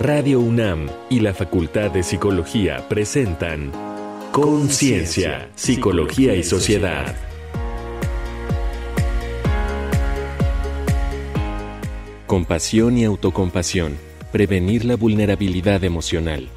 Radio UNAM y la Facultad de Psicología presentan Conciencia, Psicología y Sociedad. Compasión y autocompasión. Prevenir la vulnerabilidad emocional.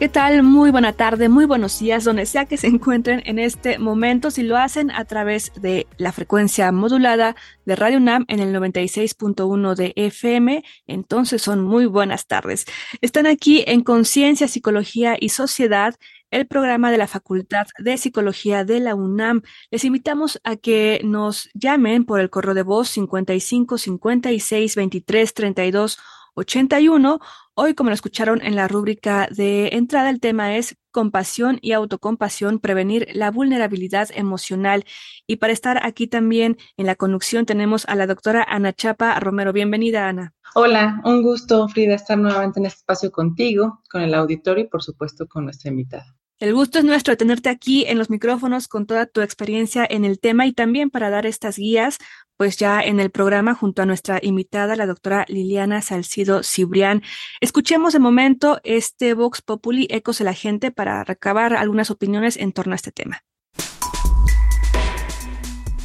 ¿Qué tal? Muy buena tarde, muy buenos días, donde sea que se encuentren en este momento, si lo hacen a través de la frecuencia modulada de Radio UNAM en el 96.1 de FM, entonces son muy buenas tardes. Están aquí en Conciencia, Psicología y Sociedad, el programa de la Facultad de Psicología de la UNAM. Les invitamos a que nos llamen por el correo de voz 55 56 23 32 81 Hoy, como lo escucharon en la rúbrica de entrada, el tema es compasión y autocompasión, prevenir la vulnerabilidad emocional. Y para estar aquí también en la conducción tenemos a la doctora Ana Chapa Romero. Bienvenida, Ana. Hola, un gusto, Frida, estar nuevamente en este espacio contigo, con el auditorio y, por supuesto, con nuestra invitada. El gusto es nuestro tenerte aquí en los micrófonos con toda tu experiencia en el tema y también para dar estas guías, pues ya en el programa junto a nuestra invitada, la doctora Liliana Salcido Cibrián. Escuchemos de momento este Vox Populi Ecos de la Gente para recabar algunas opiniones en torno a este tema.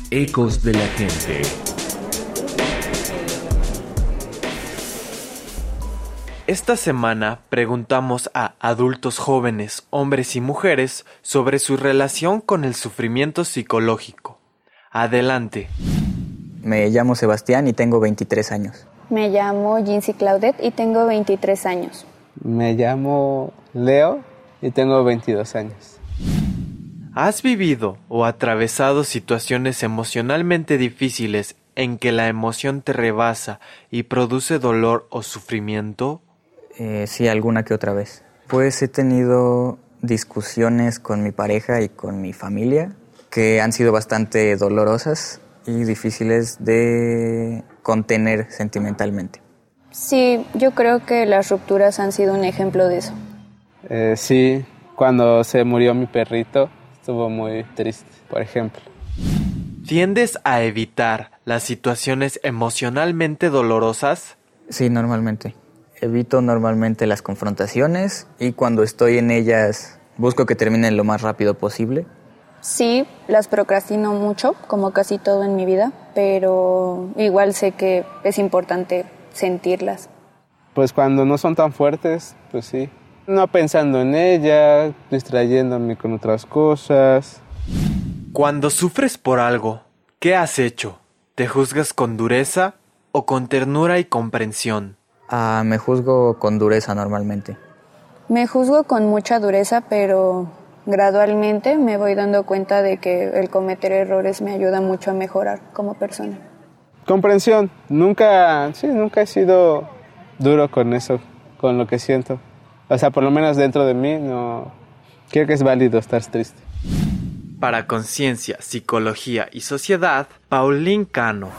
Ecos de la Gente. Esta semana preguntamos a adultos jóvenes, hombres y mujeres, sobre su relación con el sufrimiento psicológico. Adelante. Me llamo Sebastián y tengo 23 años. Me llamo Jincy Claudette y tengo 23 años. Me llamo Leo y tengo 22 años. ¿Has vivido o atravesado situaciones emocionalmente difíciles en que la emoción te rebasa y produce dolor o sufrimiento? Eh, sí, alguna que otra vez. Pues he tenido discusiones con mi pareja y con mi familia que han sido bastante dolorosas y difíciles de contener sentimentalmente. Sí, yo creo que las rupturas han sido un ejemplo de eso. Eh, sí, cuando se murió mi perrito estuvo muy triste, por ejemplo. ¿Tiendes a evitar las situaciones emocionalmente dolorosas? Sí, normalmente. Evito normalmente las confrontaciones y cuando estoy en ellas busco que terminen lo más rápido posible. Sí, las procrastino mucho, como casi todo en mi vida, pero igual sé que es importante sentirlas. Pues cuando no son tan fuertes, pues sí. No pensando en ellas, distrayéndome con otras cosas. Cuando sufres por algo, ¿qué has hecho? ¿Te juzgas con dureza o con ternura y comprensión? Ah, me juzgo con dureza normalmente. Me juzgo con mucha dureza, pero gradualmente me voy dando cuenta de que el cometer errores me ayuda mucho a mejorar como persona. Comprensión. Nunca, sí, nunca he sido duro con eso, con lo que siento. O sea, por lo menos dentro de mí, no. Creo que es válido estar triste. Para Conciencia, Psicología y Sociedad, Paulín Cano.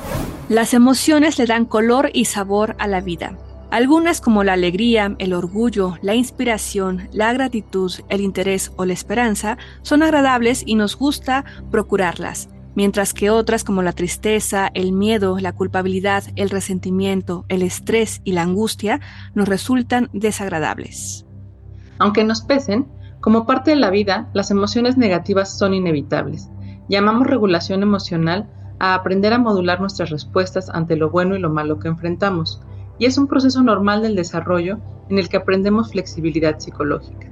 Las emociones le dan color y sabor a la vida. Algunas como la alegría, el orgullo, la inspiración, la gratitud, el interés o la esperanza son agradables y nos gusta procurarlas, mientras que otras como la tristeza, el miedo, la culpabilidad, el resentimiento, el estrés y la angustia nos resultan desagradables. Aunque nos pesen, como parte de la vida, las emociones negativas son inevitables. Llamamos regulación emocional a aprender a modular nuestras respuestas ante lo bueno y lo malo que enfrentamos y es un proceso normal del desarrollo en el que aprendemos flexibilidad psicológica.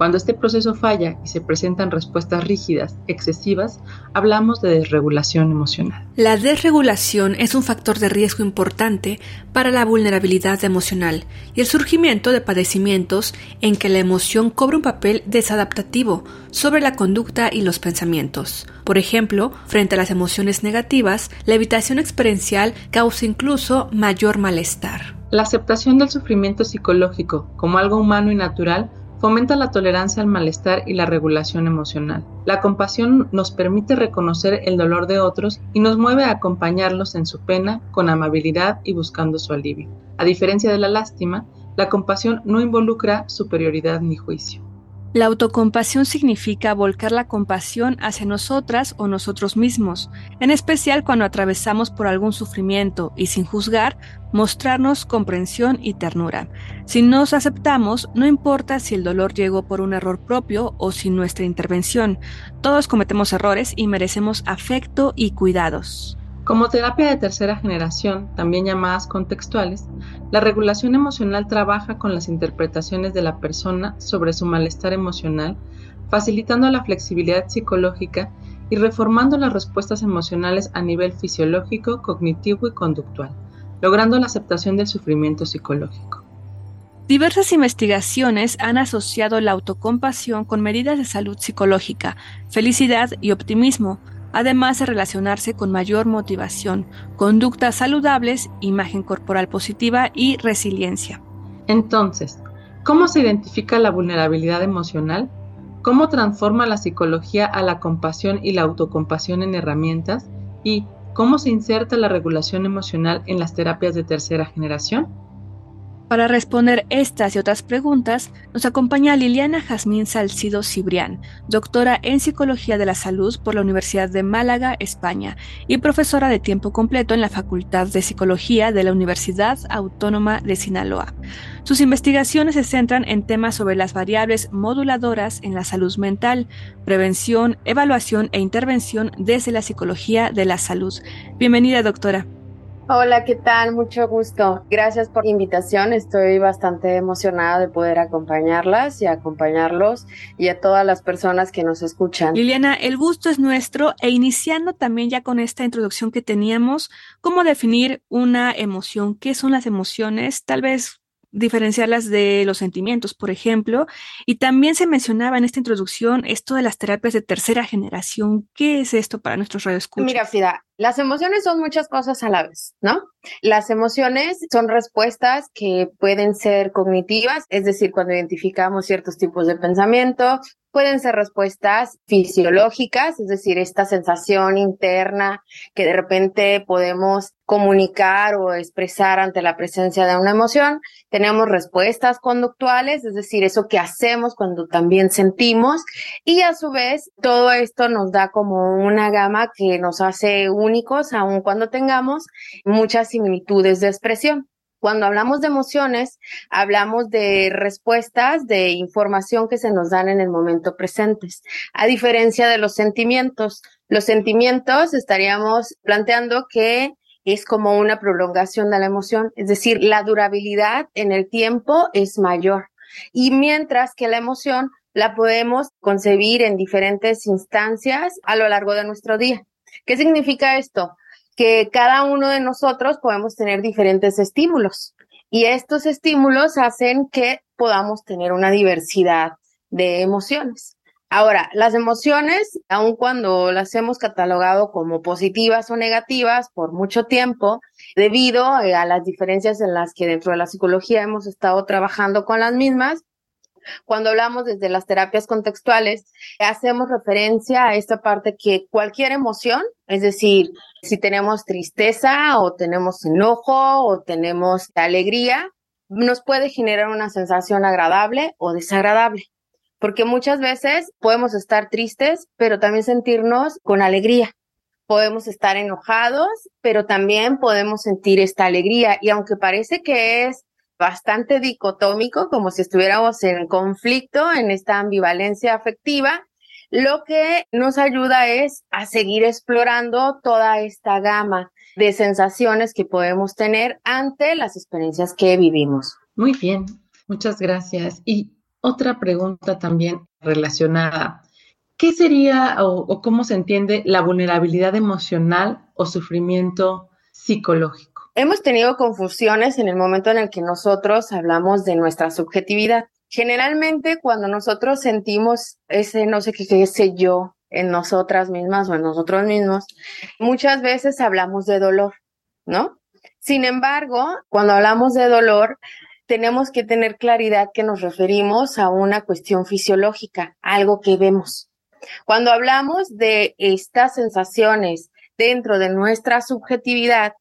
Cuando este proceso falla y se presentan respuestas rígidas, excesivas, hablamos de desregulación emocional. La desregulación es un factor de riesgo importante para la vulnerabilidad emocional y el surgimiento de padecimientos en que la emoción cobra un papel desadaptativo sobre la conducta y los pensamientos. Por ejemplo, frente a las emociones negativas, la evitación experiencial causa incluso mayor malestar. La aceptación del sufrimiento psicológico como algo humano y natural fomenta la tolerancia al malestar y la regulación emocional. La compasión nos permite reconocer el dolor de otros y nos mueve a acompañarlos en su pena con amabilidad y buscando su alivio. A diferencia de la lástima, la compasión no involucra superioridad ni juicio. La autocompasión significa volcar la compasión hacia nosotras o nosotros mismos, en especial cuando atravesamos por algún sufrimiento y sin juzgar, mostrarnos comprensión y ternura. Si nos aceptamos, no importa si el dolor llegó por un error propio o sin nuestra intervención, todos cometemos errores y merecemos afecto y cuidados. Como terapia de tercera generación, también llamadas contextuales, la regulación emocional trabaja con las interpretaciones de la persona sobre su malestar emocional, facilitando la flexibilidad psicológica y reformando las respuestas emocionales a nivel fisiológico, cognitivo y conductual, logrando la aceptación del sufrimiento psicológico. Diversas investigaciones han asociado la autocompasión con medidas de salud psicológica, felicidad y optimismo, además de relacionarse con mayor motivación, conductas saludables, imagen corporal positiva y resiliencia. Entonces, ¿cómo se identifica la vulnerabilidad emocional? ¿Cómo transforma la psicología a la compasión y la autocompasión en herramientas? ¿Y cómo se inserta la regulación emocional en las terapias de tercera generación? Para responder estas y otras preguntas, nos acompaña Liliana Jazmín Salcido Cibrián, doctora en Psicología de la Salud por la Universidad de Málaga, España, y profesora de tiempo completo en la Facultad de Psicología de la Universidad Autónoma de Sinaloa. Sus investigaciones se centran en temas sobre las variables moduladoras en la salud mental, prevención, evaluación e intervención desde la psicología de la salud. Bienvenida, doctora. Hola, ¿qué tal? Mucho gusto. Gracias por la invitación. Estoy bastante emocionada de poder acompañarlas y acompañarlos y a todas las personas que nos escuchan. Liliana, el gusto es nuestro e iniciando también ya con esta introducción que teníamos, ¿cómo definir una emoción? ¿Qué son las emociones? Tal vez diferenciarlas de los sentimientos, por ejemplo. Y también se mencionaba en esta introducción esto de las terapias de tercera generación. ¿Qué es esto para nuestros radioescuchas? Mira, Frida, las emociones son muchas cosas a la vez, ¿no? Las emociones son respuestas que pueden ser cognitivas, es decir, cuando identificamos ciertos tipos de pensamiento, Pueden ser respuestas fisiológicas, es decir, esta sensación interna que de repente podemos comunicar o expresar ante la presencia de una emoción. Tenemos respuestas conductuales, es decir, eso que hacemos cuando también sentimos. Y a su vez, todo esto nos da como una gama que nos hace únicos, aun cuando tengamos muchas similitudes de expresión. Cuando hablamos de emociones, hablamos de respuestas, de información que se nos dan en el momento presentes, a diferencia de los sentimientos. Los sentimientos estaríamos planteando que es como una prolongación de la emoción, es decir, la durabilidad en el tiempo es mayor. Y mientras que la emoción la podemos concebir en diferentes instancias a lo largo de nuestro día. ¿Qué significa esto? que cada uno de nosotros podemos tener diferentes estímulos y estos estímulos hacen que podamos tener una diversidad de emociones. Ahora, las emociones, aun cuando las hemos catalogado como positivas o negativas por mucho tiempo, debido a las diferencias en las que dentro de la psicología hemos estado trabajando con las mismas, cuando hablamos desde las terapias contextuales, hacemos referencia a esta parte que cualquier emoción, es decir, si tenemos tristeza o tenemos enojo o tenemos alegría, nos puede generar una sensación agradable o desagradable. Porque muchas veces podemos estar tristes, pero también sentirnos con alegría. Podemos estar enojados, pero también podemos sentir esta alegría. Y aunque parece que es bastante dicotómico, como si estuviéramos en conflicto, en esta ambivalencia afectiva, lo que nos ayuda es a seguir explorando toda esta gama de sensaciones que podemos tener ante las experiencias que vivimos. Muy bien, muchas gracias. Y otra pregunta también relacionada. ¿Qué sería o, o cómo se entiende la vulnerabilidad emocional o sufrimiento psicológico? Hemos tenido confusiones en el momento en el que nosotros hablamos de nuestra subjetividad. Generalmente cuando nosotros sentimos ese no sé qué, sé yo en nosotras mismas o en nosotros mismos, muchas veces hablamos de dolor, ¿no? Sin embargo, cuando hablamos de dolor, tenemos que tener claridad que nos referimos a una cuestión fisiológica, algo que vemos. Cuando hablamos de estas sensaciones dentro de nuestra subjetividad,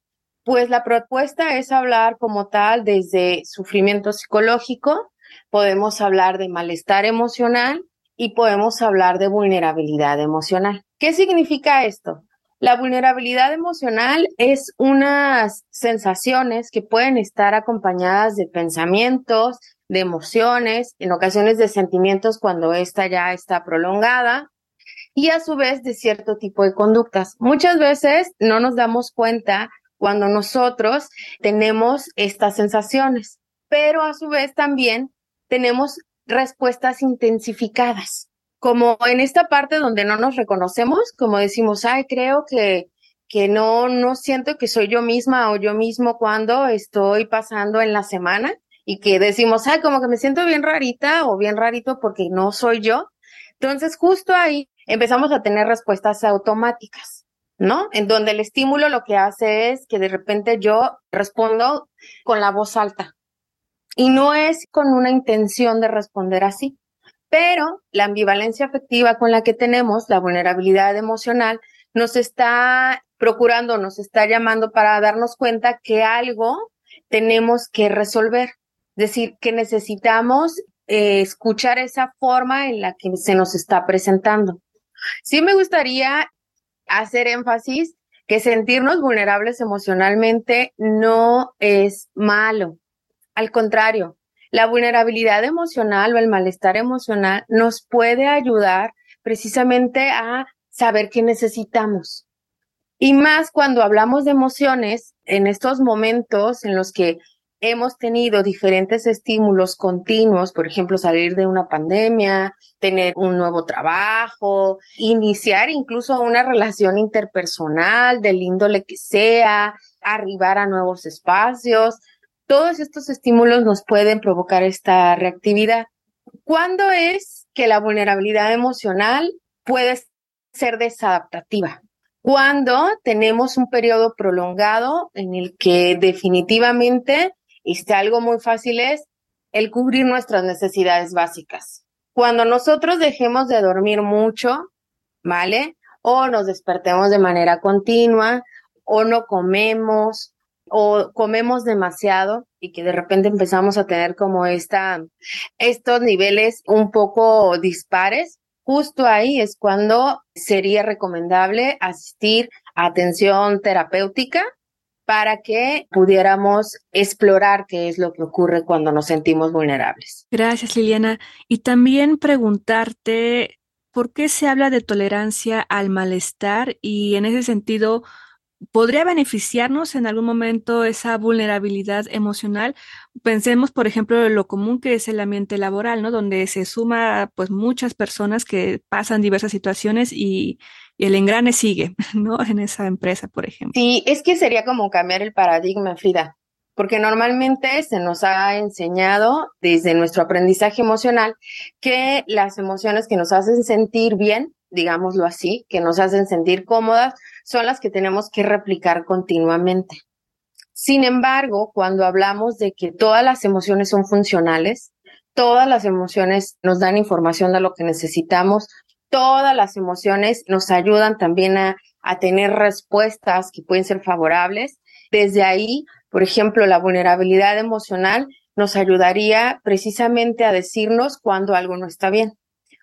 pues la propuesta es hablar como tal desde sufrimiento psicológico, podemos hablar de malestar emocional y podemos hablar de vulnerabilidad emocional. ¿Qué significa esto? La vulnerabilidad emocional es unas sensaciones que pueden estar acompañadas de pensamientos, de emociones, en ocasiones de sentimientos cuando esta ya está prolongada y a su vez de cierto tipo de conductas. Muchas veces no nos damos cuenta cuando nosotros tenemos estas sensaciones, pero a su vez también tenemos respuestas intensificadas como en esta parte donde no nos reconocemos, como decimos, ay, creo que, que no, no siento que soy yo misma o yo mismo cuando estoy pasando en la semana y que decimos, ay, como que me siento bien rarita o bien rarito porque no soy yo. Entonces, justo ahí empezamos a tener respuestas automáticas, ¿no? En donde el estímulo lo que hace es que de repente yo respondo con la voz alta. Y no es con una intención de responder así. Pero la ambivalencia afectiva con la que tenemos, la vulnerabilidad emocional, nos está procurando, nos está llamando para darnos cuenta que algo tenemos que resolver. Es decir, que necesitamos eh, escuchar esa forma en la que se nos está presentando. Sí me gustaría hacer énfasis que sentirnos vulnerables emocionalmente no es malo. Al contrario, la vulnerabilidad emocional o el malestar emocional nos puede ayudar precisamente a saber qué necesitamos. Y más cuando hablamos de emociones, en estos momentos en los que hemos tenido diferentes estímulos continuos, por ejemplo, salir de una pandemia, tener un nuevo trabajo, iniciar incluso una relación interpersonal del índole que sea, arribar a nuevos espacios, todos estos estímulos nos pueden provocar esta reactividad. ¿Cuándo es que la vulnerabilidad emocional puede ser desadaptativa? Cuando tenemos un periodo prolongado en el que definitivamente este, algo muy fácil es el cubrir nuestras necesidades básicas. Cuando nosotros dejemos de dormir mucho, ¿vale? O nos despertemos de manera continua, o no comemos, o comemos demasiado y que de repente empezamos a tener como esta, estos niveles un poco dispares, justo ahí es cuando sería recomendable asistir a atención terapéutica para que pudiéramos explorar qué es lo que ocurre cuando nos sentimos vulnerables. Gracias, Liliana. Y también preguntarte, ¿por qué se habla de tolerancia al malestar? Y en ese sentido, podría beneficiarnos en algún momento esa vulnerabilidad emocional. Pensemos, por ejemplo, en lo común que es el ambiente laboral, ¿no? Donde se suma, pues, muchas personas que pasan diversas situaciones y, y el engrane sigue, ¿no? En esa empresa, por ejemplo. Sí, es que sería como cambiar el paradigma, Frida, porque normalmente se nos ha enseñado desde nuestro aprendizaje emocional que las emociones que nos hacen sentir bien, digámoslo así, que nos hacen sentir cómodas, son las que tenemos que replicar continuamente. Sin embargo, cuando hablamos de que todas las emociones son funcionales, todas las emociones nos dan información de lo que necesitamos, todas las emociones nos ayudan también a, tener respuestas que pueden ser favorables. Desde ahí, por ejemplo, la vulnerabilidad emocional nos ayudaría precisamente a decirnos cuando algo no está bien.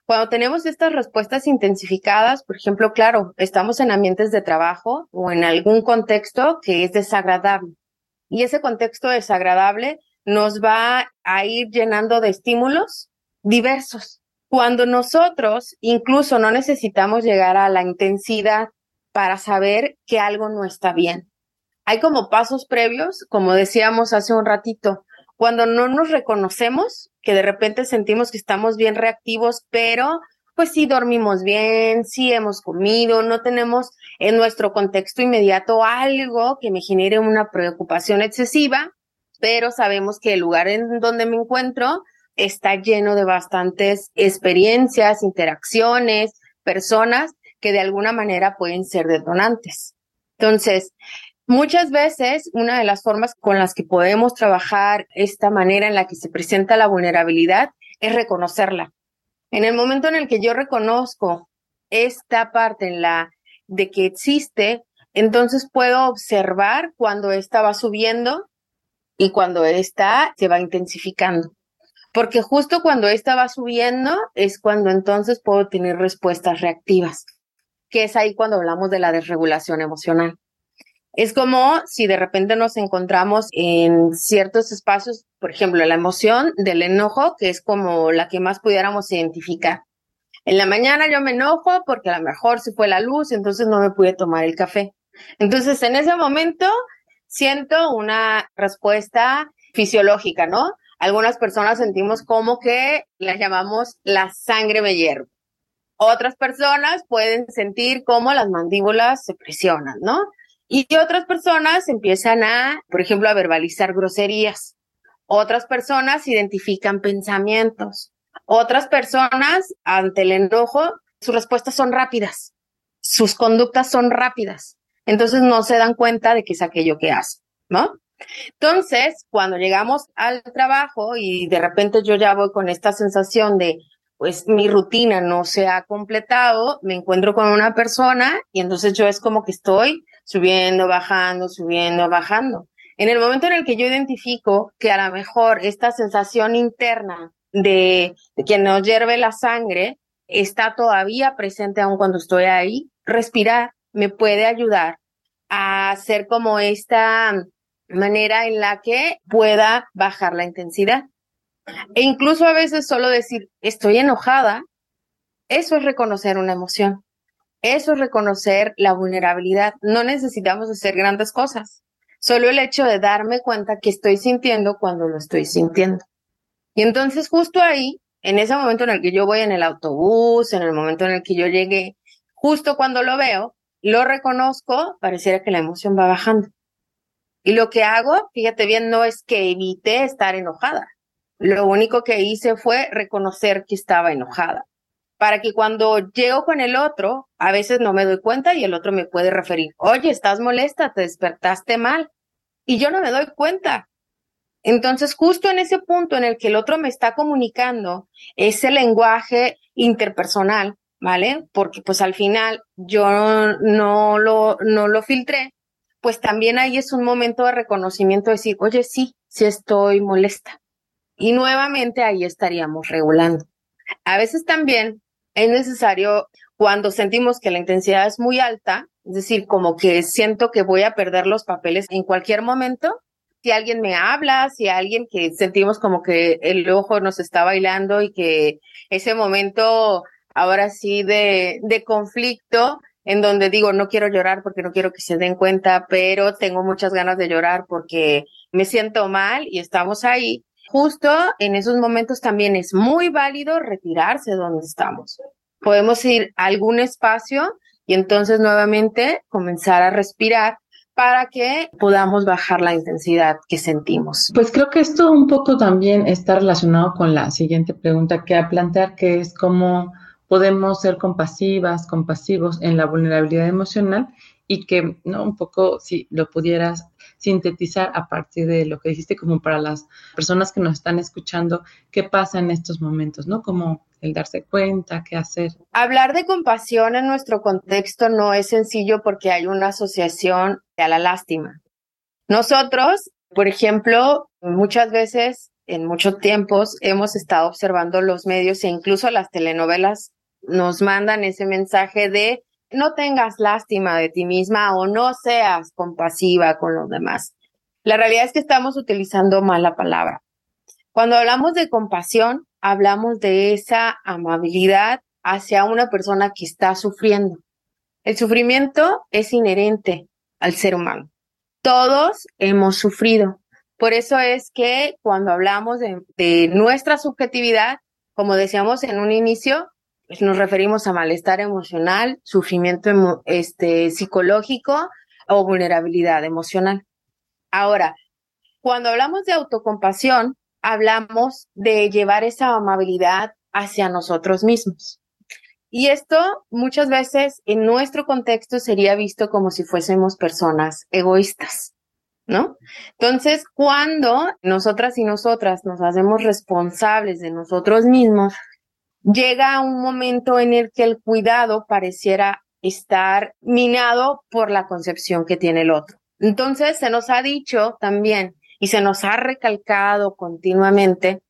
Cuando tenemos estas respuestas intensificadas, por ejemplo, claro, estamos en ambientes de trabajo o en algún contexto que es desagradable. Y ese contexto desagradable nos va a ir llenando de estímulos diversos. Cuando nosotros incluso no necesitamos llegar a la intensidad para saber que algo no está bien. Hay como pasos previos, como decíamos hace un ratito, cuando no nos reconocemos, que de repente sentimos que estamos bien reactivos, pero pues sí dormimos bien, sí hemos comido, no tenemos en nuestro contexto inmediato algo que me genere una preocupación excesiva, pero sabemos que el lugar en donde me encuentro está lleno de bastantes experiencias, interacciones, personas que de alguna manera pueden ser detonantes. Entonces, Muchas veces, una de las formas con las que podemos trabajar esta manera en la que se presenta la vulnerabilidad es reconocerla. En el momento en el que yo reconozco esta parte en la de que existe, entonces puedo observar cuando esta va subiendo y cuando esta se va intensificando. Porque justo cuando esta va subiendo es cuando entonces puedo tener respuestas reactivas, que es ahí cuando hablamos de la desregulación emocional. Es como si de repente nos encontramos en ciertos espacios, por ejemplo, la emoción del enojo, que es como la que más pudiéramos identificar. En la mañana yo me enojo porque a lo mejor se fue la luz, entonces no me pude tomar el café. Entonces, en ese momento siento una respuesta fisiológica, ¿no? Algunas personas sentimos como que la llamamos la sangre me hierve. Otras personas pueden sentir como las mandíbulas se presionan, ¿no? Y otras personas empiezan a, por ejemplo, a verbalizar groserías. Otras personas identifican pensamientos. Otras personas, ante el enojo, sus respuestas son rápidas. Sus conductas son rápidas. Entonces no se dan cuenta de que es aquello que hace, ¿no? Entonces, cuando llegamos al trabajo y de repente yo ya voy con esta sensación de, pues mi rutina no se ha completado, me encuentro con una persona y entonces yo es como que estoy subiendo, bajando, subiendo, bajando. En el momento en el que yo identifico que a lo mejor esta sensación interna de, de que nos hierve la sangre está todavía presente aún cuando estoy ahí, respirar me puede ayudar a hacer como esta manera en la que pueda bajar la intensidad. E incluso a veces solo decir, estoy enojada, eso es reconocer una emoción. Eso es reconocer la vulnerabilidad. No necesitamos hacer grandes cosas. Solo el hecho de darme cuenta que estoy sintiendo cuando lo estoy sintiendo. Y entonces justo ahí, en ese momento en el que yo voy en el autobús, en el momento en el que yo llegué, justo cuando lo veo, lo reconozco, pareciera que la emoción va bajando. Y lo que hago, fíjate bien, no es que evite estar enojada. Lo único que hice fue reconocer que estaba enojada. Para que cuando llego con el otro, a veces no me doy cuenta y el otro me puede referir, oye, estás molesta, te despertaste mal. Y yo no me doy cuenta. Entonces, justo en ese punto en el que el otro me está comunicando ese lenguaje interpersonal, ¿vale? Porque pues al final yo no lo, no lo filtré, pues también ahí es un momento de reconocimiento, de decir, oye, sí, sí estoy molesta. Y nuevamente ahí estaríamos regulando. A veces también es necesario cuando sentimos que la intensidad es muy alta, es decir, como que siento que voy a perder los papeles en cualquier momento. Si alguien me habla, si alguien que sentimos como que el ojo nos está bailando y que ese momento ahora sí de, de conflicto en donde digo, no quiero llorar porque no quiero que se den cuenta, pero tengo muchas ganas de llorar porque me siento mal y estamos ahí. Justo en esos momentos también es muy válido retirarse de donde estamos. Podemos ir a algún espacio y entonces nuevamente comenzar a respirar para que podamos bajar la intensidad que sentimos. Pues creo que esto un poco también está relacionado con la siguiente pregunta que a plantear, que es cómo podemos ser compasivas, compasivos en la vulnerabilidad emocional y que, ¿no? Un poco, si lo pudieras sintetizar a partir de lo que dijiste, como para las personas que nos están escuchando, qué pasa en estos momentos, ¿no? Como el darse cuenta, qué hacer. Hablar de compasión en nuestro contexto no es sencillo porque hay una asociación a la lástima. Nosotros, por ejemplo, muchas veces, en muchos tiempos, hemos estado observando los medios e incluso las telenovelas nos mandan ese mensaje de no tengas lástima de ti misma o no seas compasiva con los demás. La realidad es que estamos utilizando mal la palabra. Cuando hablamos de compasión, hablamos de esa amabilidad hacia una persona que está sufriendo. El sufrimiento es inherente al ser humano. Todos hemos sufrido. Por eso es que cuando hablamos de, de nuestra subjetividad, como decíamos en un inicio, nos referimos a malestar emocional, sufrimiento este, psicológico o vulnerabilidad emocional. Ahora, cuando hablamos de autocompasión, hablamos de llevar esa amabilidad hacia nosotros mismos. Y esto muchas veces en nuestro contexto sería visto como si fuésemos personas egoístas, ¿no? Entonces, cuando nosotras y nosotras nos hacemos responsables de nosotros mismos, llega un momento en el que el cuidado pareciera estar minado por la concepción que tiene el otro. Entonces, se nos ha dicho también y se nos ha recalcado continuamente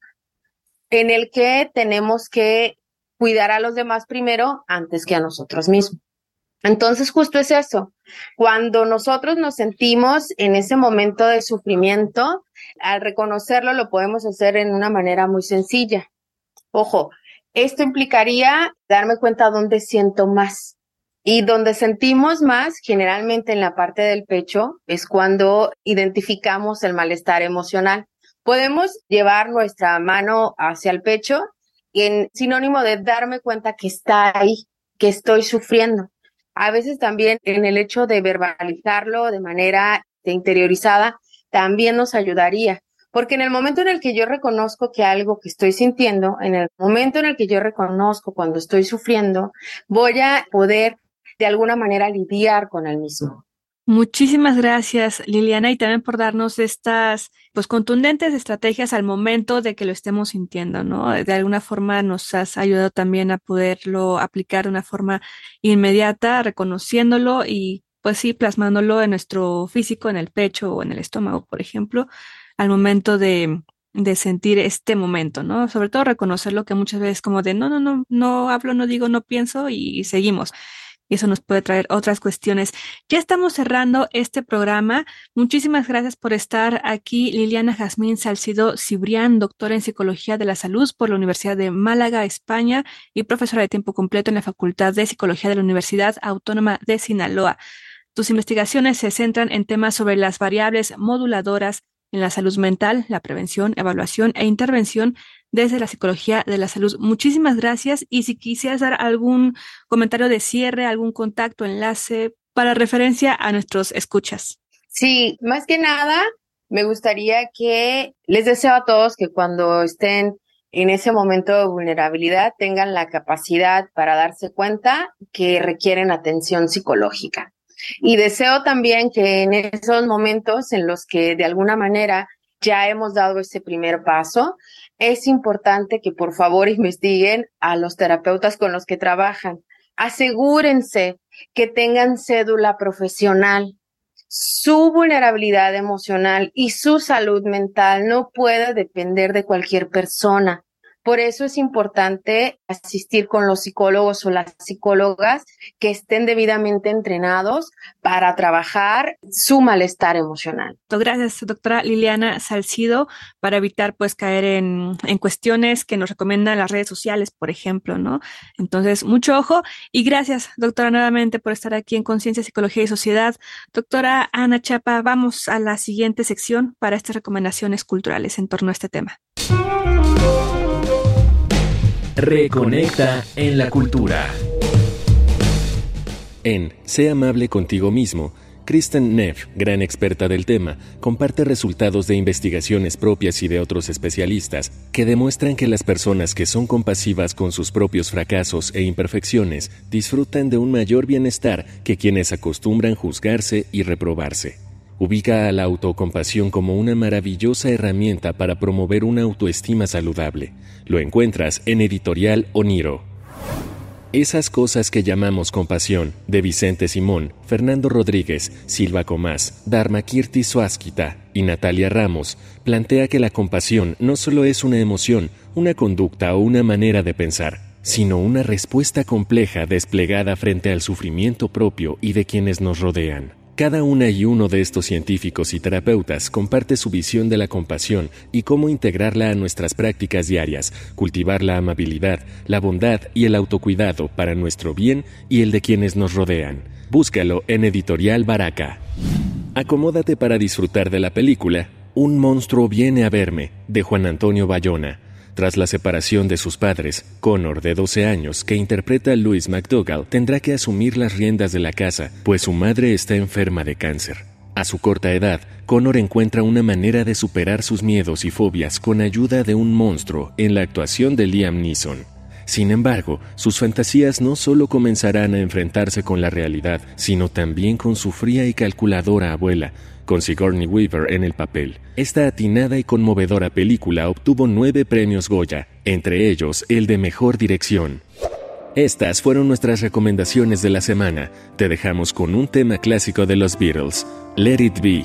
en el que tenemos que cuidar a los demás primero antes que a nosotros mismos. Entonces, justo es eso. Cuando nosotros nos sentimos en ese momento de sufrimiento, al reconocerlo lo podemos hacer en una manera muy sencilla. Ojo, esto implicaría darme cuenta dónde siento más. Y donde sentimos más, generalmente en la parte del pecho, es cuando identificamos el malestar emocional. Podemos llevar nuestra mano hacia el pecho en sinónimo de darme cuenta que está ahí, que estoy sufriendo. A veces también en el hecho de verbalizarlo de manera interiorizada, también nos ayudaría. Porque en el momento en el que yo reconozco que algo que estoy sintiendo, en el momento en el que yo reconozco cuando estoy sufriendo, voy a poder de alguna manera lidiar con el mismo. Muchísimas gracias, Liliana, y también por darnos estas pues contundentes estrategias al momento de que lo estemos sintiendo, ¿no? De alguna forma nos has ayudado también a poderlo aplicar de una forma inmediata, reconociéndolo y pues sí, plasmándolo en nuestro físico, en el pecho o en el estómago, por ejemplo, al momento de, de sentir este momento, ¿no? Sobre todo reconocerlo que muchas veces como de no, no, no, no hablo, no digo, no pienso y seguimos y eso nos puede traer otras cuestiones. Ya estamos cerrando este programa. Muchísimas gracias por estar aquí, Liliana Jazmín Salcido Cibrián, doctora en Psicología de la Salud por la Universidad de Málaga, España, y profesora de tiempo completo en la Facultad de Psicología de la Universidad Autónoma de Sinaloa. Tus investigaciones se centran en temas sobre las variables moduladoras en la salud mental, la prevención, evaluación e intervención desde la psicología de la salud. Muchísimas gracias y si quisieras dar algún comentario de cierre, algún contacto, enlace para referencia a nuestros escuchas. Sí, más que nada, me gustaría que les deseo a todos que cuando estén en ese momento de vulnerabilidad tengan la capacidad para darse cuenta que requieren atención psicológica. Y deseo también que en esos momentos en los que de alguna manera ya hemos dado ese primer paso, es importante que por favor investiguen a los terapeutas con los que trabajan. Asegúrense que tengan cédula profesional. Su vulnerabilidad emocional y su salud mental no puede depender de cualquier persona. Por eso es importante asistir con los psicólogos o las psicólogas que estén debidamente entrenados para trabajar su malestar emocional. Gracias, doctora Liliana Salcido, para evitar pues caer en, en cuestiones que nos recomiendan las redes sociales, por ejemplo, ¿no? Entonces, mucho ojo y gracias, doctora, nuevamente por estar aquí en Conciencia, Psicología y Sociedad. Doctora Ana Chapa, vamos a la siguiente sección para estas recomendaciones culturales en torno a este tema. Reconecta en la cultura. En Sé amable contigo mismo, Kristen Neff, gran experta del tema, comparte resultados de investigaciones propias y de otros especialistas que demuestran que las personas que son compasivas con sus propios fracasos e imperfecciones disfrutan de un mayor bienestar que quienes acostumbran juzgarse y reprobarse. Ubica a la autocompasión como una maravillosa herramienta para promover una autoestima saludable. Lo encuentras en Editorial Oniro. Esas cosas que llamamos compasión, de Vicente Simón, Fernando Rodríguez, Silva Comás, Dharma Kirti Suásquita y Natalia Ramos, plantea que la compasión no solo es una emoción, una conducta o una manera de pensar, sino una respuesta compleja desplegada frente al sufrimiento propio y de quienes nos rodean. Cada una y uno de estos científicos y terapeutas comparte su visión de la compasión y cómo integrarla a nuestras prácticas diarias, cultivar la amabilidad, la bondad y el autocuidado para nuestro bien y el de quienes nos rodean. Búscalo en Editorial Baraca. Acomódate para disfrutar de la película Un monstruo viene a verme, de Juan Antonio Bayona tras la separación de sus padres, Connor, de 12 años, que interpreta a Louis McDougall, tendrá que asumir las riendas de la casa, pues su madre está enferma de cáncer. A su corta edad, Connor encuentra una manera de superar sus miedos y fobias con ayuda de un monstruo en la actuación de Liam Neeson. Sin embargo, sus fantasías no solo comenzarán a enfrentarse con la realidad, sino también con su fría y calculadora abuela, con Sigourney Weaver en el papel. Esta atinada y conmovedora película obtuvo nueve premios Goya, entre ellos el de Mejor Dirección. Estas fueron nuestras recomendaciones de la semana. Te dejamos con un tema clásico de los Beatles, Let It Be.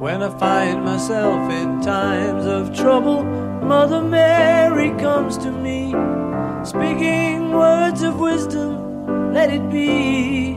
When I find myself in times of trouble, Mother Mary comes to me, speaking words of wisdom, let it be.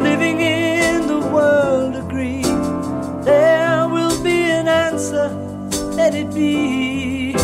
living in the world agree, there will be an answer, let it be.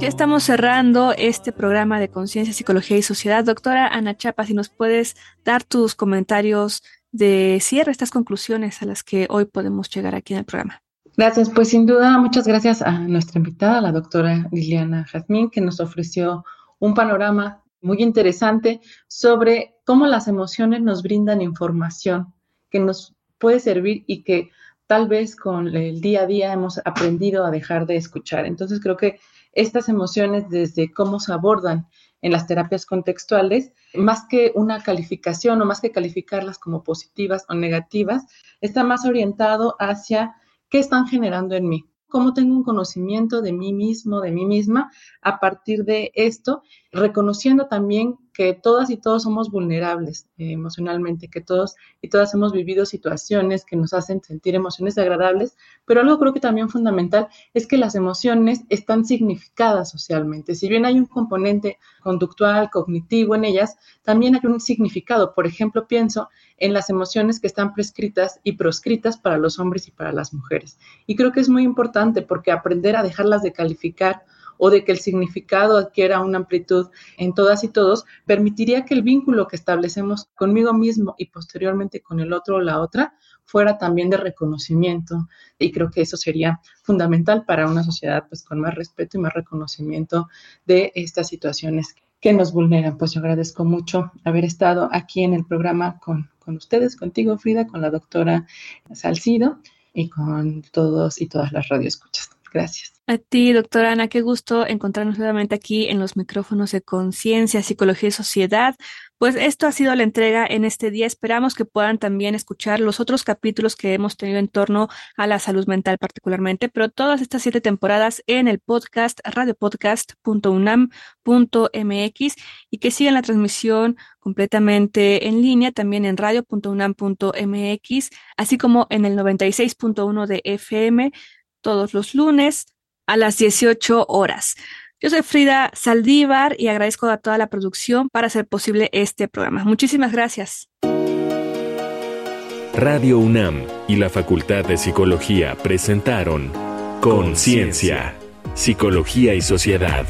Ya estamos cerrando este programa de Conciencia, Psicología y Sociedad. Doctora Ana Chapa, si nos puedes dar tus comentarios de cierre, estas conclusiones a las que hoy podemos llegar aquí en el programa. Gracias, pues sin duda, muchas gracias a nuestra invitada, la doctora Liliana Jazmín, que nos ofreció un panorama muy interesante sobre cómo las emociones nos brindan información que nos puede servir y que tal vez con el día a día hemos aprendido a dejar de escuchar. Entonces creo que estas emociones desde cómo se abordan en las terapias contextuales, más que una calificación o más que calificarlas como positivas o negativas, está más orientado hacia qué están generando en mí, cómo tengo un conocimiento de mí mismo, de mí misma, a partir de esto, reconociendo también que todas y todos somos vulnerables eh, emocionalmente, que todos y todas hemos vivido situaciones que nos hacen sentir emociones agradables, pero algo creo que también fundamental es que las emociones están significadas socialmente. Si bien hay un componente conductual, cognitivo en ellas, también hay un significado. Por ejemplo, pienso en las emociones que están prescritas y proscritas para los hombres y para las mujeres. Y creo que es muy importante porque aprender a dejarlas de calificar o de que el significado adquiera una amplitud en todas y todos, permitiría que el vínculo que establecemos conmigo mismo y posteriormente con el otro o la otra fuera también de reconocimiento. Y creo que eso sería fundamental para una sociedad pues con más respeto y más reconocimiento de estas situaciones que nos vulneran. Pues yo agradezco mucho haber estado aquí en el programa con, con ustedes, contigo Frida, con la doctora Salcido y con todos y todas las radioescuchas. Gracias. A ti, doctora Ana, qué gusto encontrarnos nuevamente aquí en los micrófonos de Conciencia, Psicología y Sociedad. Pues esto ha sido la entrega en este día. Esperamos que puedan también escuchar los otros capítulos que hemos tenido en torno a la salud mental particularmente, pero todas estas siete temporadas en el podcast radiopodcast.unam.mx y que sigan la transmisión completamente en línea también en radio.unam.mx, así como en el 96.1 de FM todos los lunes a las 18 horas. Yo soy Frida Saldívar y agradezco a toda la producción para hacer posible este programa. Muchísimas gracias. Radio UNAM y la Facultad de Psicología presentaron Conciencia, Psicología y Sociedad.